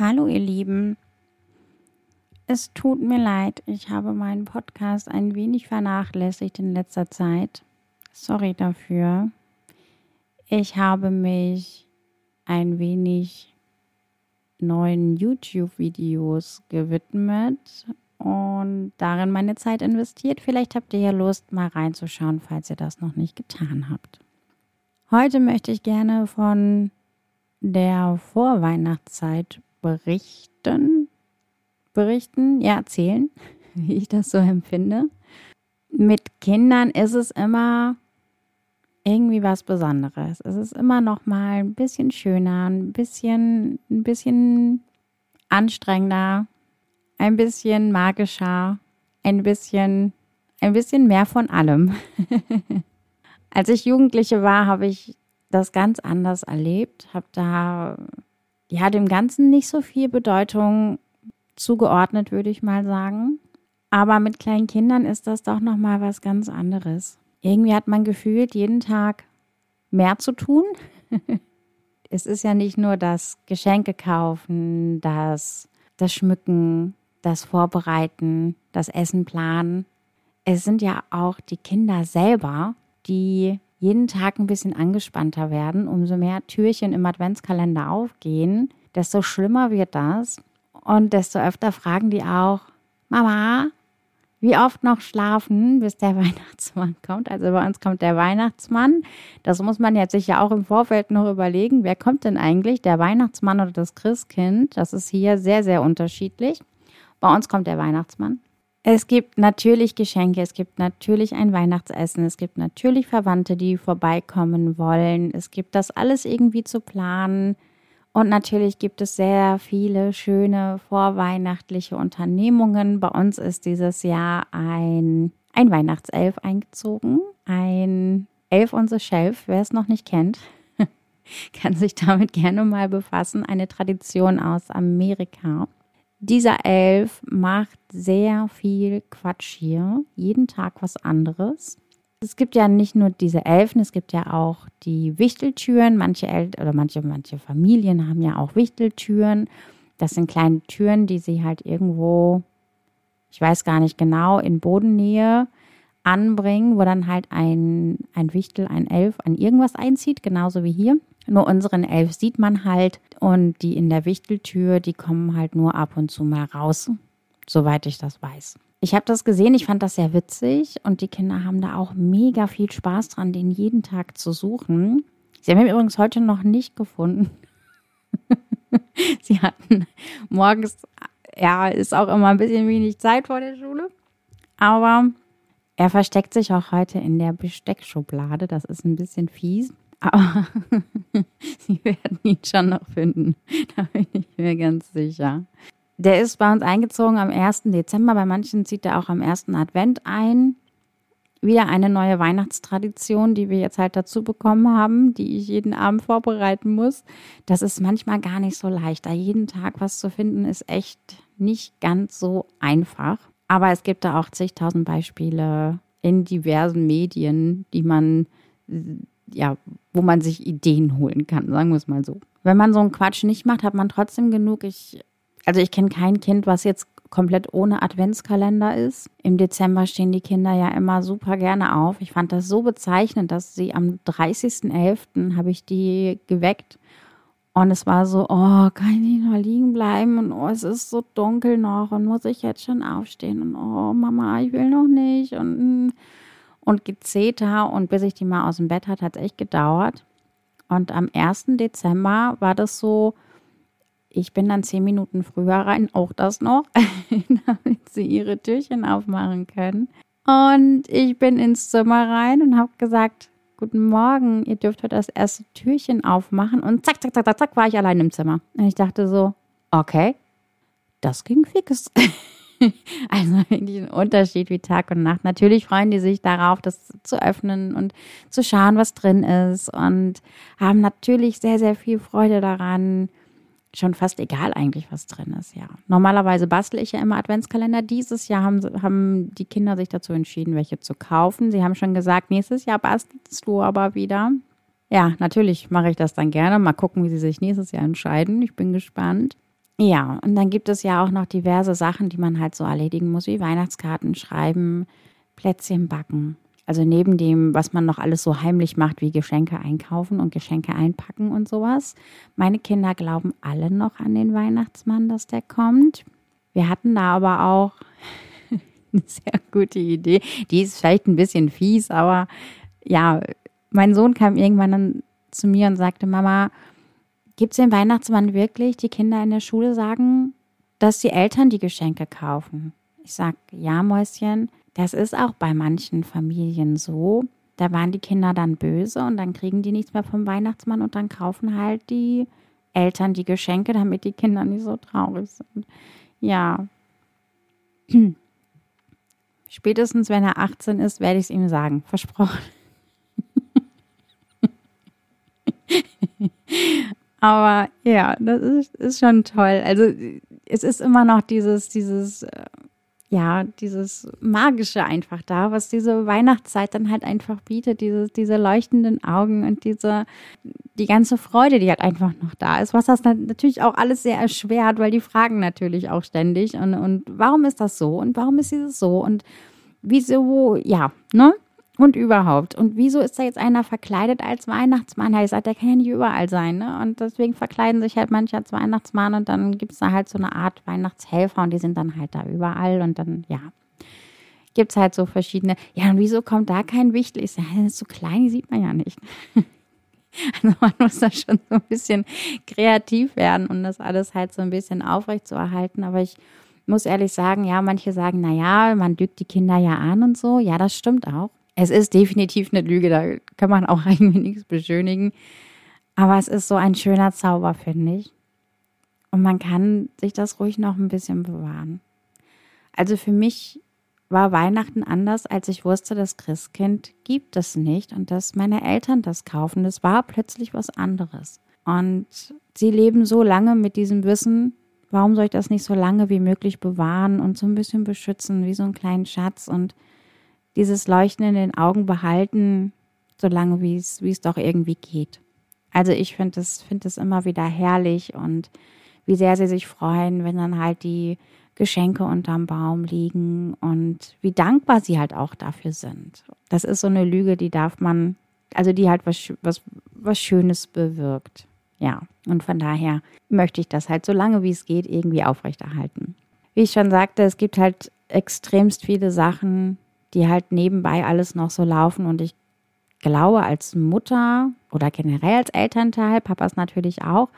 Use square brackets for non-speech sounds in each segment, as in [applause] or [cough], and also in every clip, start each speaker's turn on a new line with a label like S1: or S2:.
S1: Hallo ihr Lieben. Es tut mir leid, ich habe meinen Podcast ein wenig vernachlässigt in letzter Zeit. Sorry dafür. Ich habe mich ein wenig neuen YouTube-Videos gewidmet und darin meine Zeit investiert. Vielleicht habt ihr ja Lust, mal reinzuschauen, falls ihr das noch nicht getan habt. Heute möchte ich gerne von der Vorweihnachtszeit berichten, berichten, ja, erzählen, [laughs] wie ich das so empfinde. Mit Kindern ist es immer irgendwie was Besonderes. Es ist immer noch mal ein bisschen schöner, ein bisschen, ein bisschen anstrengender, ein bisschen magischer, ein bisschen, ein bisschen mehr von allem. [laughs] Als ich Jugendliche war, habe ich das ganz anders erlebt, habe da ja dem Ganzen nicht so viel Bedeutung zugeordnet, würde ich mal sagen. Aber mit kleinen Kindern ist das doch noch mal was ganz anderes. Irgendwie hat man gefühlt jeden Tag mehr zu tun. [laughs] es ist ja nicht nur das Geschenke kaufen, das das Schmücken, das Vorbereiten, das Essen planen. Es sind ja auch die Kinder selber, die jeden Tag ein bisschen angespannter werden, umso mehr Türchen im Adventskalender aufgehen, desto schlimmer wird das. Und desto öfter fragen die auch, Mama, wie oft noch schlafen, bis der [laughs] Weihnachtsmann kommt? Also bei uns kommt der Weihnachtsmann. Das muss man jetzt sich ja auch im Vorfeld noch überlegen. Wer kommt denn eigentlich? Der Weihnachtsmann oder das Christkind? Das ist hier sehr, sehr unterschiedlich. Bei uns kommt der Weihnachtsmann. Es gibt natürlich Geschenke, es gibt natürlich ein Weihnachtsessen, es gibt natürlich Verwandte, die vorbeikommen wollen. Es gibt das alles irgendwie zu planen. Und natürlich gibt es sehr viele schöne vorweihnachtliche Unternehmungen. Bei uns ist dieses Jahr ein, ein Weihnachtself eingezogen. Ein Elf on the Shelf, wer es noch nicht kennt, [laughs] kann sich damit gerne mal befassen. Eine Tradition aus Amerika. Dieser Elf macht sehr viel Quatsch hier, jeden Tag was anderes. Es gibt ja nicht nur diese Elfen, es gibt ja auch die Wichteltüren. Manche El oder manche, manche Familien haben ja auch Wichteltüren. Das sind kleine Türen, die sie halt irgendwo, ich weiß gar nicht genau, in Bodennähe anbringen, wo dann halt ein, ein Wichtel, ein Elf an irgendwas einzieht, genauso wie hier. Nur unseren Elf sieht man halt und die in der Wichteltür, die kommen halt nur ab und zu mal raus, soweit ich das weiß. Ich habe das gesehen, ich fand das sehr witzig und die Kinder haben da auch mega viel Spaß dran, den jeden Tag zu suchen. Sie haben ihn übrigens heute noch nicht gefunden. [laughs] Sie hatten morgens, ja, ist auch immer ein bisschen wenig Zeit vor der Schule. Aber er versteckt sich auch heute in der Besteckschublade. Das ist ein bisschen fies. Aber [laughs] sie werden ihn schon noch finden. Da bin ich mir ganz sicher. Der ist bei uns eingezogen am 1. Dezember. Bei manchen zieht er auch am 1. Advent ein. Wieder eine neue Weihnachtstradition, die wir jetzt halt dazu bekommen haben, die ich jeden Abend vorbereiten muss. Das ist manchmal gar nicht so leicht. Da jeden Tag was zu finden, ist echt nicht ganz so einfach. Aber es gibt da auch zigtausend Beispiele in diversen Medien, die man ja, wo man sich Ideen holen kann, sagen wir es mal so. Wenn man so einen Quatsch nicht macht, hat man trotzdem genug. Ich, also ich kenne kein Kind, was jetzt komplett ohne Adventskalender ist. Im Dezember stehen die Kinder ja immer super gerne auf. Ich fand das so bezeichnend, dass sie am 30.11. habe ich die geweckt und es war so, oh, kann ich noch liegen bleiben und oh, es ist so dunkel noch und muss ich jetzt schon aufstehen und oh, Mama, ich will noch nicht und und Gezeter und bis ich die mal aus dem Bett hatte, hat es echt gedauert. Und am 1. Dezember war das so, ich bin dann zehn Minuten früher rein, auch das noch, [laughs] damit sie ihre Türchen aufmachen können. Und ich bin ins Zimmer rein und habe gesagt, guten Morgen, ihr dürft heute das erste Türchen aufmachen. Und zack, zack, zack, zack, zack, war ich allein im Zimmer. Und ich dachte so, okay, das ging fix. [laughs] Also wirklich ein Unterschied wie Tag und Nacht. Natürlich freuen die sich darauf, das zu öffnen und zu schauen, was drin ist und haben natürlich sehr, sehr viel Freude daran. Schon fast egal eigentlich, was drin ist, ja. Normalerweise bastle ich ja immer Adventskalender. Dieses Jahr haben, haben die Kinder sich dazu entschieden, welche zu kaufen. Sie haben schon gesagt, nächstes Jahr bastelst du aber wieder. Ja, natürlich mache ich das dann gerne. Mal gucken, wie sie sich nächstes Jahr entscheiden. Ich bin gespannt. Ja, und dann gibt es ja auch noch diverse Sachen, die man halt so erledigen muss, wie Weihnachtskarten schreiben, Plätzchen backen. Also neben dem, was man noch alles so heimlich macht, wie Geschenke einkaufen und Geschenke einpacken und sowas. Meine Kinder glauben alle noch an den Weihnachtsmann, dass der kommt. Wir hatten da aber auch [laughs] eine sehr gute Idee. Die ist vielleicht ein bisschen fies, aber ja, mein Sohn kam irgendwann dann zu mir und sagte, Mama, Gibt es den Weihnachtsmann wirklich? Die Kinder in der Schule sagen, dass die Eltern die Geschenke kaufen. Ich sage, ja, Mäuschen, das ist auch bei manchen Familien so. Da waren die Kinder dann böse und dann kriegen die nichts mehr vom Weihnachtsmann und dann kaufen halt die Eltern die Geschenke, damit die Kinder nicht so traurig sind. Ja. [clears throat] Spätestens wenn er 18 ist, werde ich es ihm sagen. Versprochen. [laughs] Aber ja, das ist, ist schon toll. Also es ist immer noch dieses, dieses, äh, ja, dieses Magische einfach da, was diese Weihnachtszeit dann halt einfach bietet, diese, diese leuchtenden Augen und diese, die ganze Freude, die halt einfach noch da ist, was das natürlich auch alles sehr erschwert, weil die fragen natürlich auch ständig und, und warum ist das so und warum ist dieses so und wieso, ja, ne? Und überhaupt. Und wieso ist da jetzt einer verkleidet als Weihnachtsmann? Ja, ich sage, der kann ja nicht überall sein. Ne? Und deswegen verkleiden sich halt manche als Weihnachtsmann und dann gibt es da halt so eine Art Weihnachtshelfer und die sind dann halt da überall und dann, ja, gibt es halt so verschiedene. Ja, und wieso kommt da kein Wichtel? Ich sage, so klein, sieht man ja nicht. [laughs] Also man muss da schon so ein bisschen kreativ werden, um das alles halt so ein bisschen aufrecht zu erhalten. Aber ich muss ehrlich sagen, ja, manche sagen, naja, man lügt die Kinder ja an und so. Ja, das stimmt auch. Es ist definitiv eine Lüge, da kann man auch [laughs] eigentlich nichts beschönigen. Aber es ist so ein schöner Zauber, finde ich. Und man kann sich das ruhig noch ein bisschen bewahren. Also für mich war Weihnachten anders, als ich wusste, das Christkind gibt es nicht und dass meine Eltern das kaufen. Das war plötzlich was anderes. Und sie leben so lange mit diesem Wissen, warum soll ich das nicht so lange wie möglich bewahren und so ein bisschen beschützen, wie so einen kleinen Schatz und dieses Leuchten in den Augen behalten, solange wie es, wie es doch irgendwie geht. Also ich finde es, finde es immer wieder herrlich und wie sehr sie sich freuen, wenn dann halt die Geschenke unterm Baum liegen und wie dankbar sie halt auch dafür sind. Das ist so eine Lüge, die darf man, also die halt was, was, was Schönes bewirkt. Ja, und von daher möchte ich das halt so lange wie es geht irgendwie aufrechterhalten. Wie ich schon sagte, es gibt halt extremst viele Sachen, die halt nebenbei alles noch so laufen. Und ich glaube, als Mutter oder generell als Elternteil, Papas natürlich auch,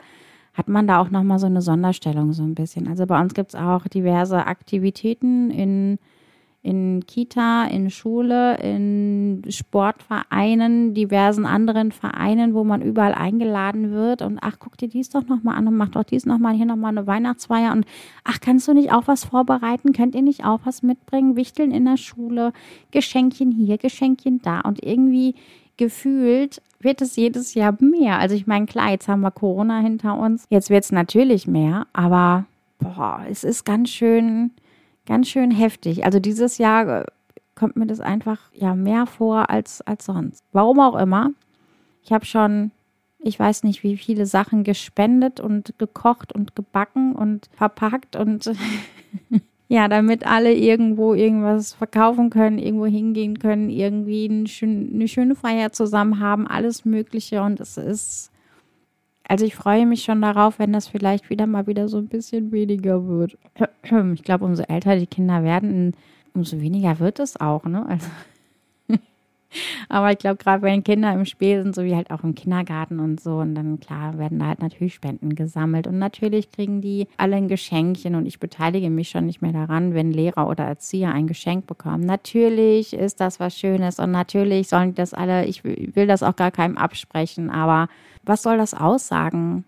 S1: hat man da auch nochmal so eine Sonderstellung so ein bisschen. Also bei uns gibt es auch diverse Aktivitäten in in Kita, in Schule, in Sportvereinen, diversen anderen Vereinen, wo man überall eingeladen wird und ach, guck dir dies doch nochmal an und mach doch dies nochmal, hier nochmal eine Weihnachtsfeier und ach, kannst du nicht auch was vorbereiten? Könnt ihr nicht auch was mitbringen? Wichteln in der Schule, Geschenkchen hier, Geschenkchen da und irgendwie gefühlt wird es jedes Jahr mehr. Also ich meine, klar, jetzt haben wir Corona hinter uns, jetzt wird es natürlich mehr, aber boah, es ist ganz schön ganz schön heftig. Also dieses Jahr äh, kommt mir das einfach ja mehr vor als, als sonst. Warum auch immer. Ich habe schon, ich weiß nicht, wie viele Sachen gespendet und gekocht und gebacken und verpackt und [laughs] ja, damit alle irgendwo irgendwas verkaufen können, irgendwo hingehen können, irgendwie eine schöne Feier zusammen haben, alles Mögliche. Und es ist also ich freue mich schon darauf, wenn das vielleicht wieder mal wieder so ein bisschen weniger wird. [clears throat] Ich glaube, umso älter die Kinder werden, umso weniger wird es auch, ne? Also aber ich glaube, gerade wenn Kinder im Spiel sind, so wie halt auch im Kindergarten und so, und dann klar werden da halt natürlich Spenden gesammelt. Und natürlich kriegen die alle ein Geschenkchen und ich beteilige mich schon nicht mehr daran, wenn Lehrer oder Erzieher ein Geschenk bekommen. Natürlich ist das was Schönes und natürlich sollen das alle, ich will das auch gar keinem absprechen, aber was soll das aussagen?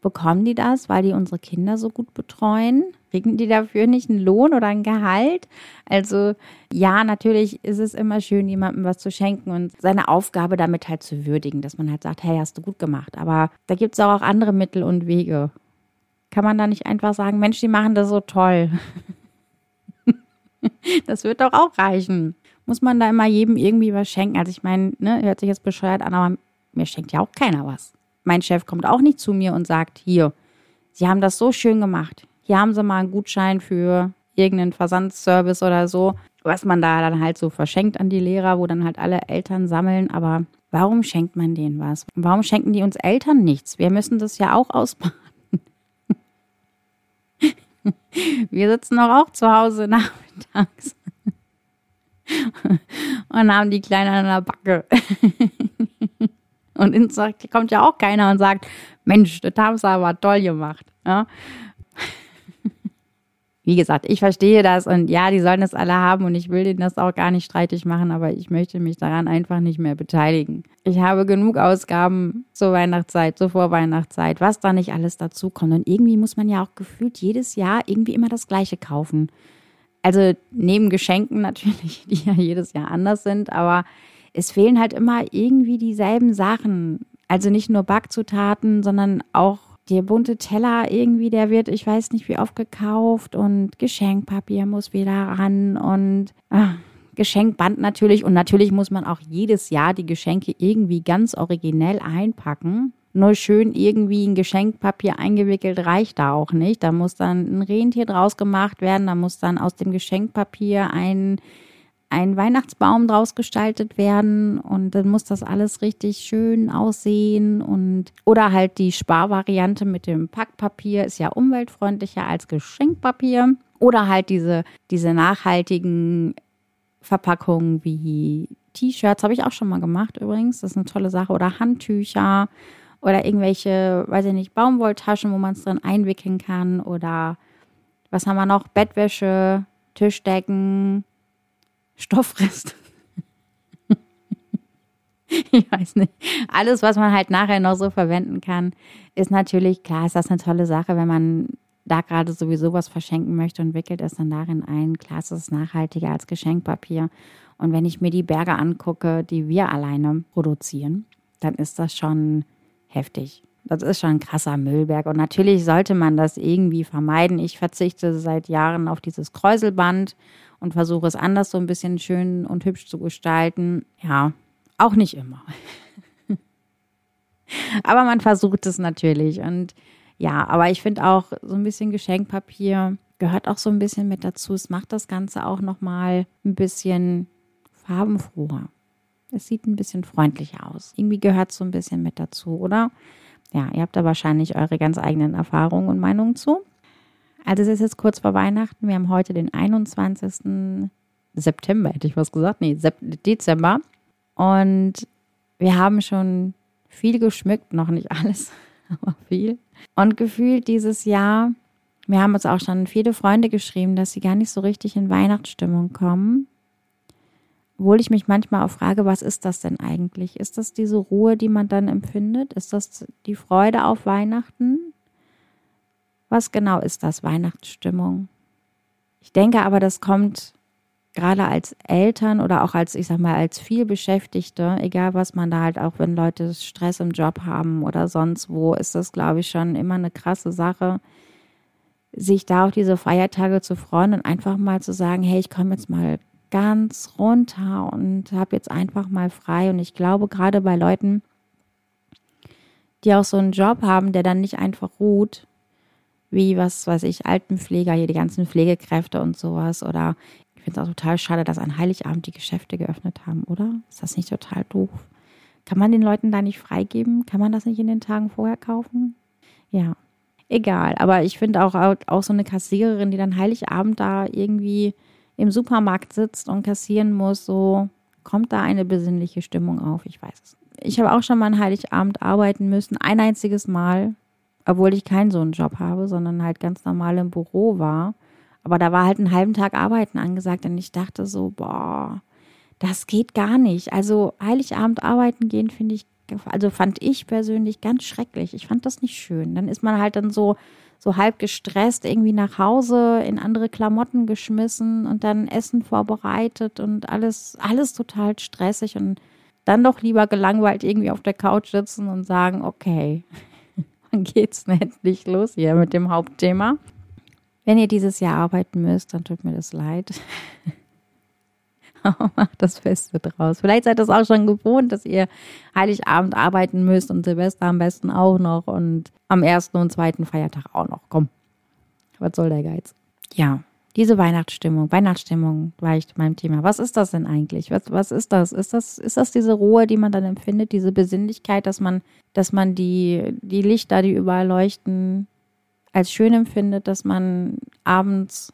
S1: Bekommen die das, weil die unsere Kinder so gut betreuen? Kriegen die dafür nicht einen Lohn oder ein Gehalt? Also ja, natürlich ist es immer schön, jemandem was zu schenken und seine Aufgabe damit halt zu würdigen, dass man halt sagt, hey, hast du gut gemacht. Aber da gibt es auch andere Mittel und Wege. Kann man da nicht einfach sagen, Mensch, die machen das so toll. [laughs] das wird doch auch reichen. Muss man da immer jedem irgendwie was schenken? Also ich meine, ne, hört sich jetzt bescheuert an, aber mir schenkt ja auch keiner was. Mein Chef kommt auch nicht zu mir und sagt, hier, sie haben das so schön gemacht. Hier haben sie mal einen Gutschein für irgendeinen Versandservice oder so, was man da dann halt so verschenkt an die Lehrer, wo dann halt alle Eltern sammeln. Aber warum schenkt man denen was? Warum schenken die uns Eltern nichts? Wir müssen das ja auch ausbaden. [laughs] Wir sitzen doch auch zu Hause nachmittags und haben die Kleine an der Backe. [laughs] Und ins kommt ja auch keiner und sagt, Mensch, das haben sie aber toll gemacht. Ja? Wie gesagt, ich verstehe das und ja, die sollen das alle haben und ich will denen das auch gar nicht streitig machen, aber ich möchte mich daran einfach nicht mehr beteiligen. Ich habe genug Ausgaben zur Weihnachtszeit, zur Vorweihnachtszeit, was da nicht alles dazu kommt. Und irgendwie muss man ja auch gefühlt jedes Jahr irgendwie immer das Gleiche kaufen. Also neben Geschenken [laughs] natürlich, die ja jedes Jahr anders sind, aber es fehlen halt immer irgendwie dieselben Sachen. Also nicht nur Backzutaten, sondern auch der bunte Teller irgendwie, der wird, ich weiß nicht wie oft gekauft und Geschenkpapier muss wieder ran und ach, Geschenkband natürlich. Und natürlich muss man auch jedes Jahr die Geschenke irgendwie ganz originell einpacken. Nur schön irgendwie in Geschenkpapier eingewickelt reicht da auch nicht. Da muss dann ein Rentier draus gemacht werden. Da muss dann aus dem Geschenkpapier ein ein Weihnachtsbaum draus gestaltet werden und dann muss das alles richtig schön aussehen und oder halt die Sparvariante mit dem Packpapier ist ja umweltfreundlicher als Geschenkpapier. Oder halt diese diese nachhaltigen Verpackungen wie T-Shirts habe ich auch schon mal gemacht übrigens, das ist eine tolle Sache. Oder Handtücher oder irgendwelche, weiß ich nicht, Baumwolltaschen, wo man es drin einwickeln kann. Oder was haben wir noch? Bettwäsche, Tischdecken, Stoffrest. [laughs] ich weiß nicht. Alles, was man halt nachher noch so verwenden kann, ist natürlich klar, ist das eine tolle Sache, wenn man da gerade sowieso was verschenken möchte und wickelt es dann darin ein. Klar, ist es nachhaltiger als Geschenkpapier. Und wenn ich mir die Berge angucke, die wir alleine produzieren, dann ist das schon heftig. Das ist schon ein krasser Müllberg. Und natürlich sollte man das irgendwie vermeiden. Ich verzichte seit Jahren auf dieses Kräuselband und versuche es anders so ein bisschen schön und hübsch zu gestalten. Ja, auch nicht immer. [laughs] aber man versucht es natürlich. Und ja, aber ich finde auch so ein bisschen Geschenkpapier gehört auch so ein bisschen mit dazu. Es macht das Ganze auch nochmal ein bisschen farbenfroher. Es sieht ein bisschen freundlicher aus. Irgendwie gehört es so ein bisschen mit dazu, oder? Ja, ihr habt da wahrscheinlich eure ganz eigenen Erfahrungen und Meinungen zu. Also es ist jetzt kurz vor Weihnachten. Wir haben heute den 21. September, hätte ich was gesagt. Nee, Dezember. Und wir haben schon viel geschmückt, noch nicht alles, [laughs] aber viel. Und gefühlt dieses Jahr, wir haben uns auch schon viele Freunde geschrieben, dass sie gar nicht so richtig in Weihnachtsstimmung kommen. Obwohl ich mich manchmal auch frage, was ist das denn eigentlich? Ist das diese Ruhe, die man dann empfindet? Ist das die Freude auf Weihnachten? Was genau ist das, Weihnachtsstimmung? Ich denke aber, das kommt gerade als Eltern oder auch als, ich sag mal, als vielbeschäftigte, egal was man da halt auch, wenn Leute Stress im Job haben oder sonst wo, ist das, glaube ich, schon immer eine krasse Sache, sich da auf diese Feiertage zu freuen und einfach mal zu sagen, hey, ich komme jetzt mal ganz runter und habe jetzt einfach mal frei. Und ich glaube, gerade bei Leuten, die auch so einen Job haben, der dann nicht einfach ruht, wie, was weiß ich, Altenpfleger, hier die ganzen Pflegekräfte und sowas. Oder ich finde es auch total schade, dass an Heiligabend die Geschäfte geöffnet haben, oder? Ist das nicht total doof? Kann man den Leuten da nicht freigeben? Kann man das nicht in den Tagen vorher kaufen? Ja, egal. Aber ich finde auch, auch so eine Kassiererin, die dann Heiligabend da irgendwie im Supermarkt sitzt und kassieren muss, so kommt da eine besinnliche Stimmung auf. Ich weiß es. Ich habe auch schon mal an Heiligabend arbeiten müssen, ein einziges Mal obwohl ich keinen so einen Job habe, sondern halt ganz normal im Büro war. Aber da war halt einen halben Tag Arbeiten angesagt und ich dachte so, boah, das geht gar nicht. Also Heiligabend arbeiten gehen finde ich, also fand ich persönlich ganz schrecklich. Ich fand das nicht schön. Dann ist man halt dann so, so halb gestresst irgendwie nach Hause, in andere Klamotten geschmissen und dann Essen vorbereitet und alles, alles total stressig und dann doch lieber gelangweilt irgendwie auf der Couch sitzen und sagen, okay, [laughs] dann geht's endlich los hier mit dem Hauptthema. Wenn ihr dieses Jahr arbeiten müsst, dann tut mir das leid. [laughs] [laughs] Macht das Beste draus. Vielleicht seid ihr es auch schon gewohnt, dass ihr Heiligabend arbeiten müsst und Silvester am besten auch noch und am ersten und zweiten Feiertag auch noch. Komm, was soll der Geiz? Ja, diese Weihnachtsstimmung, Weihnachtsstimmung war ich mein Thema. Was ist das denn eigentlich? Was, was ist das? Ist das, ist das diese Ruhe, die man dann empfindet, diese Besinnlichkeit, dass man, dass man die, die Lichter, die überall leuchten, als schön empfindet, dass man abends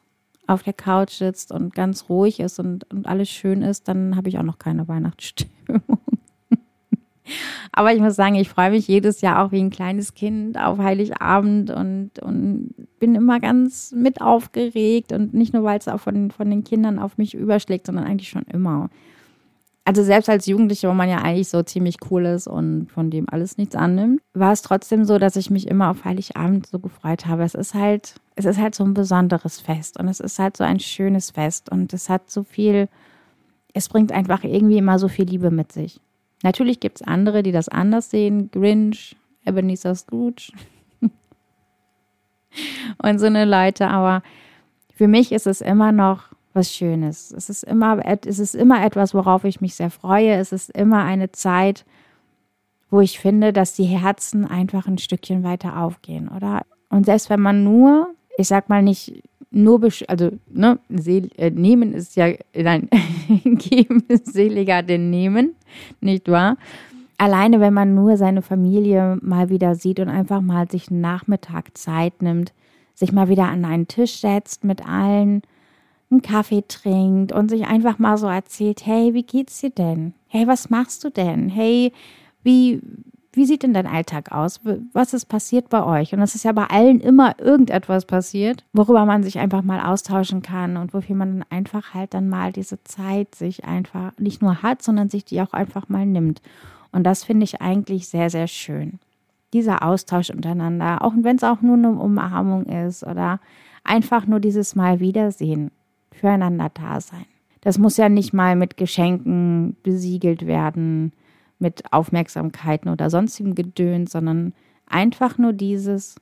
S1: auf der Couch sitzt und ganz ruhig ist und, und alles schön ist, dann habe ich auch noch keine Weihnachtsstimmung. [laughs] Aber ich muss sagen, ich freue mich jedes Jahr auch wie ein kleines Kind auf Heiligabend und, und bin immer ganz mit aufgeregt und nicht nur, weil es auch von, von den Kindern auf mich überschlägt, sondern eigentlich schon immer also selbst als Jugendliche, wo man ja eigentlich so ziemlich cool ist und von dem alles nichts annimmt, war es trotzdem so, dass ich mich immer auf Heiligabend so gefreut habe. Es ist halt, es ist halt so ein besonderes Fest und es ist halt so ein schönes Fest und es hat so viel, es bringt einfach irgendwie immer so viel Liebe mit sich. Natürlich gibt es andere, die das anders sehen. Grinch, Ebenezer Scrooge [laughs] und so eine Leute, aber für mich ist es immer noch was Schönes. Es ist immer, es ist immer etwas, worauf ich mich sehr freue. Es ist immer eine Zeit, wo ich finde, dass die Herzen einfach ein Stückchen weiter aufgehen, oder? Und selbst wenn man nur, ich sag mal nicht nur, also ne, äh, nehmen ist ja, [laughs] nein, geben ist seliger denn nehmen, nicht wahr? Alleine, wenn man nur seine Familie mal wieder sieht und einfach mal sich einen Nachmittag Zeit nimmt, sich mal wieder an einen Tisch setzt mit allen, einen Kaffee trinkt und sich einfach mal so erzählt, hey, wie geht's dir denn? Hey, was machst du denn? Hey, wie, wie sieht denn dein Alltag aus? Was ist passiert bei euch? Und es ist ja bei allen immer irgendetwas passiert, worüber man sich einfach mal austauschen kann und wofür man dann einfach halt dann mal diese Zeit sich einfach nicht nur hat, sondern sich die auch einfach mal nimmt. Und das finde ich eigentlich sehr, sehr schön. Dieser Austausch untereinander, auch wenn es auch nur eine Umarmung ist oder einfach nur dieses Mal Wiedersehen füreinander da sein. Das muss ja nicht mal mit Geschenken besiegelt werden, mit Aufmerksamkeiten oder sonstigem Gedöns, sondern einfach nur dieses,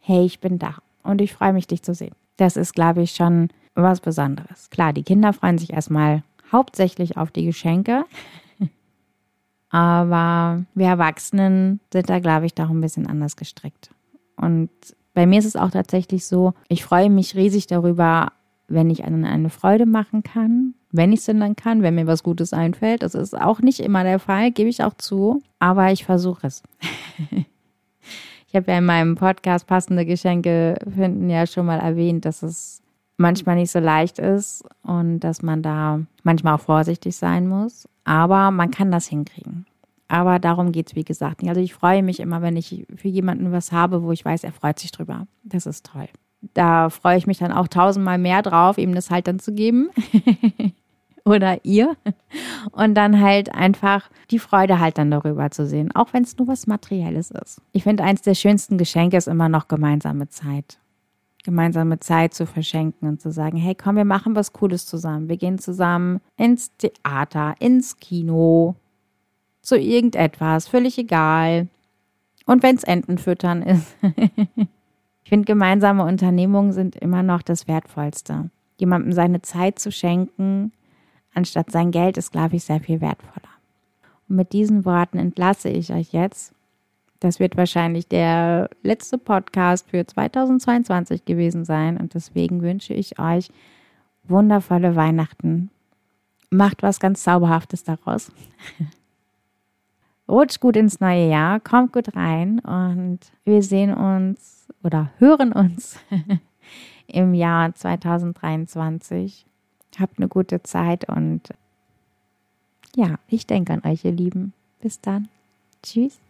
S1: hey, ich bin da und ich freue mich, dich zu sehen. Das ist, glaube ich, schon was Besonderes. Klar, die Kinder freuen sich erstmal hauptsächlich auf die Geschenke, [laughs] aber wir Erwachsenen sind da, glaube ich, doch ein bisschen anders gestrickt. Und bei mir ist es auch tatsächlich so, ich freue mich riesig darüber, wenn ich einen eine Freude machen kann, wenn ich es dann kann, wenn mir was Gutes einfällt. Das ist auch nicht immer der Fall, gebe ich auch zu, aber ich versuche es. [laughs] ich habe ja in meinem Podcast passende Geschenke finden ja schon mal erwähnt, dass es manchmal nicht so leicht ist und dass man da manchmal auch vorsichtig sein muss, aber man kann das hinkriegen. Aber darum geht es, wie gesagt, nicht. Also ich freue mich immer, wenn ich für jemanden was habe, wo ich weiß, er freut sich drüber. Das ist toll da freue ich mich dann auch tausendmal mehr drauf, ihm das halt dann zu geben. [laughs] Oder ihr. Und dann halt einfach die Freude halt dann darüber zu sehen, auch wenn es nur was Materielles ist. Ich finde, eins der schönsten Geschenke ist immer noch gemeinsame Zeit. Gemeinsame Zeit zu verschenken und zu sagen, hey, komm, wir machen was Cooles zusammen. Wir gehen zusammen ins Theater, ins Kino, zu irgendetwas, völlig egal. Und wenn es Entenfüttern ist. [laughs] finde, gemeinsame Unternehmungen sind immer noch das Wertvollste. Jemandem seine Zeit zu schenken, anstatt sein Geld, ist, glaube ich, sehr viel wertvoller. Und mit diesen Worten entlasse ich euch jetzt. Das wird wahrscheinlich der letzte Podcast für 2022 gewesen sein und deswegen wünsche ich euch wundervolle Weihnachten. Macht was ganz Zauberhaftes daraus. [laughs] Rutscht gut ins neue Jahr, kommt gut rein und wir sehen uns oder hören uns [laughs] im Jahr 2023. Habt eine gute Zeit und ja, ich denke an euch, ihr Lieben. Bis dann. Tschüss.